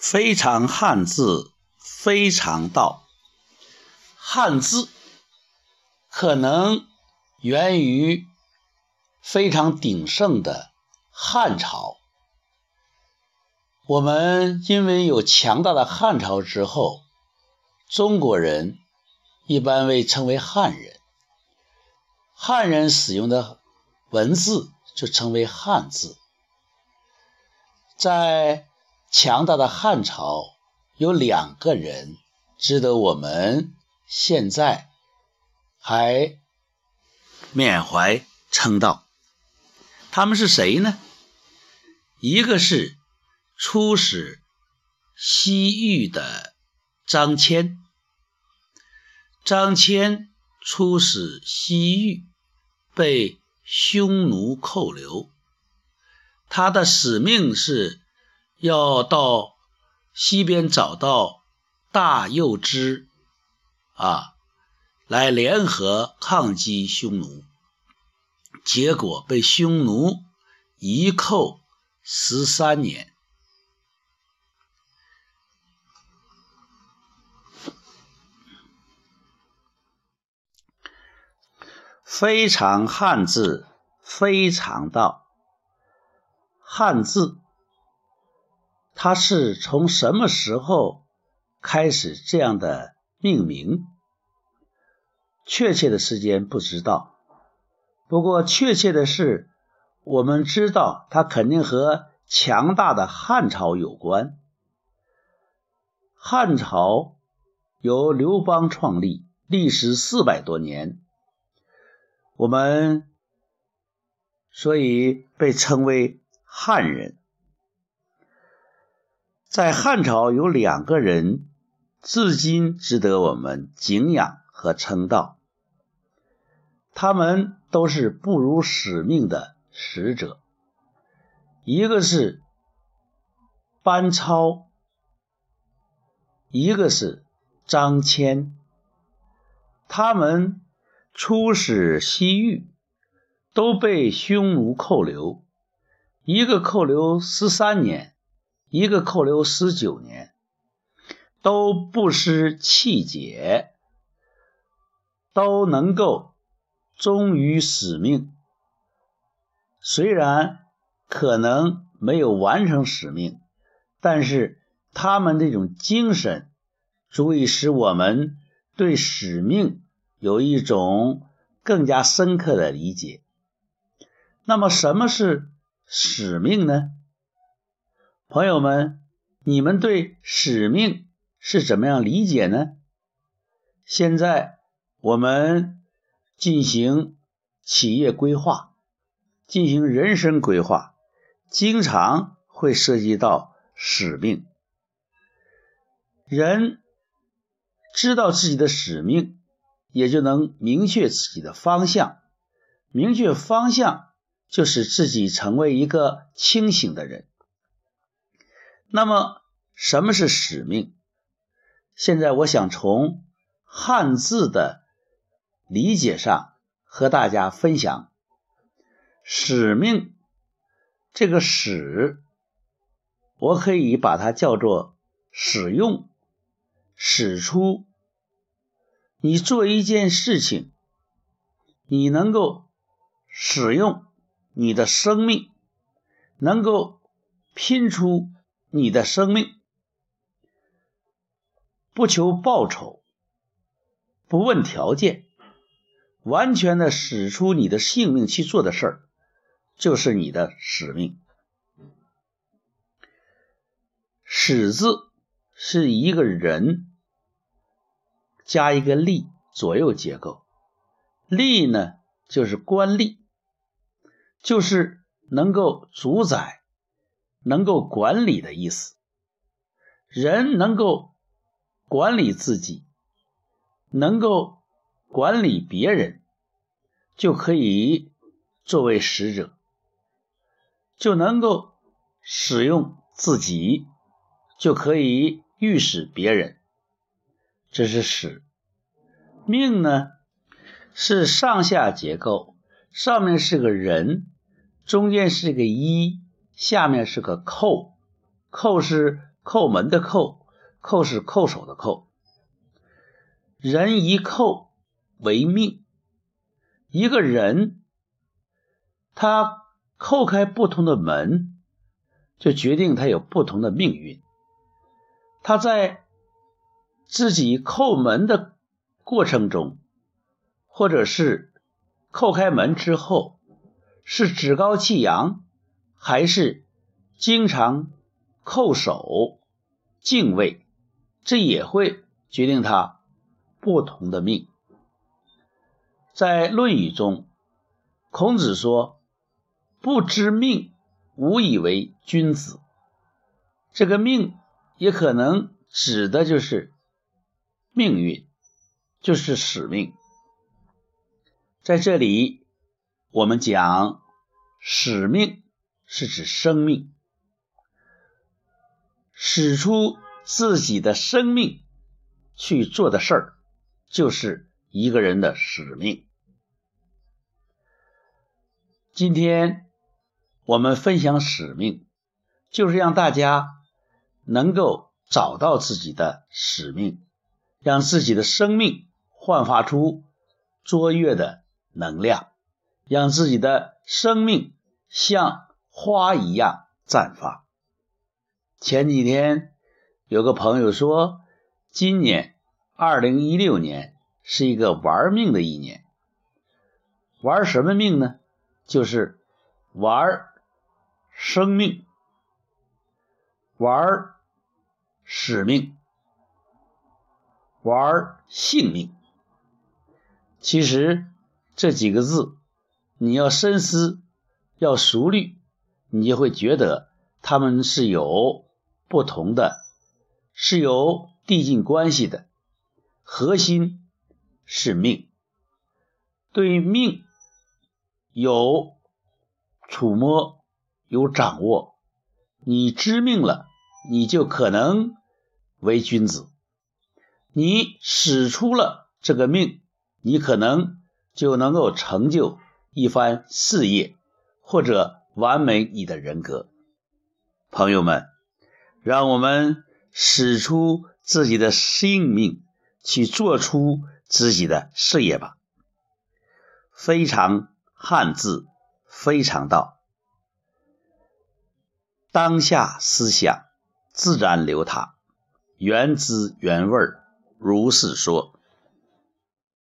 非常汉字，非常道。汉字可能源于非常鼎盛的汉朝。我们因为有强大的汉朝之后，中国人一般被称为汉人。汉人使用的文字就称为汉字。在强大的汉朝，有两个人值得我们现在还缅怀称道。他们是谁呢？一个是出使西域的张骞。张骞出使西域，被匈奴扣留。他的使命是要到西边找到大右支，啊，来联合抗击匈奴。结果被匈奴一扣十三年。非常汉字，非常道。汉字，它是从什么时候开始这样的命名？确切的时间不知道。不过确切的是，我们知道它肯定和强大的汉朝有关。汉朝由刘邦创立，历时四百多年。我们所以被称为汉人。在汉朝有两个人，至今值得我们敬仰和称道。他们都是不辱使命的使者。一个是班超，一个是张骞。他们。出使西域，都被匈奴扣留，一个扣留十三年，一个扣留十九年，都不失气节，都能够忠于使命。虽然可能没有完成使命，但是他们这种精神，足以使我们对使命。有一种更加深刻的理解。那么，什么是使命呢？朋友们，你们对使命是怎么样理解呢？现在我们进行企业规划，进行人生规划，经常会涉及到使命。人知道自己的使命。也就能明确自己的方向，明确方向就使自己成为一个清醒的人。那么，什么是使命？现在我想从汉字的理解上和大家分享。使命这个“使”，我可以把它叫做使用、使出。你做一件事情，你能够使用你的生命，能够拼出你的生命，不求报酬，不问条件，完全的使出你的性命去做的事儿，就是你的使命。使字是一个人。加一个力左右结构，力呢就是官吏，就是能够主宰、能够管理的意思。人能够管理自己，能够管理别人，就可以作为使者，就能够使用自己，就可以御使别人。这是使命呢，是上下结构，上面是个人，中间是个一，下面是个扣，扣是叩门的叩，叩是叩首的叩。人一叩为命，一个人他叩开不同的门，就决定他有不同的命运。他在自己叩门的过程中，或者是叩开门之后，是趾高气扬，还是经常叩首敬畏，这也会决定他不同的命。在《论语》中，孔子说：“不知命，无以为君子。”这个命。也可能指的就是命运，就是使命。在这里，我们讲使命是指生命，使出自己的生命去做的事儿，就是一个人的使命。今天我们分享使命，就是让大家。能够找到自己的使命，让自己的生命焕发出卓越的能量，让自己的生命像花一样绽放。前几天有个朋友说，今年二零一六年是一个玩命的一年，玩什么命呢？就是玩生命，玩。使命，玩性命。其实这几个字，你要深思，要熟虑，你就会觉得他们是有不同的，是有递进关系的。核心是命，对命有触摸，有掌握。你知命了，你就可能。为君子，你使出了这个命，你可能就能够成就一番事业，或者完美你的人格。朋友们，让我们使出自己的性命，去做出自己的事业吧。非常汉字，非常道，当下思想自然流淌。原汁原味，如是说。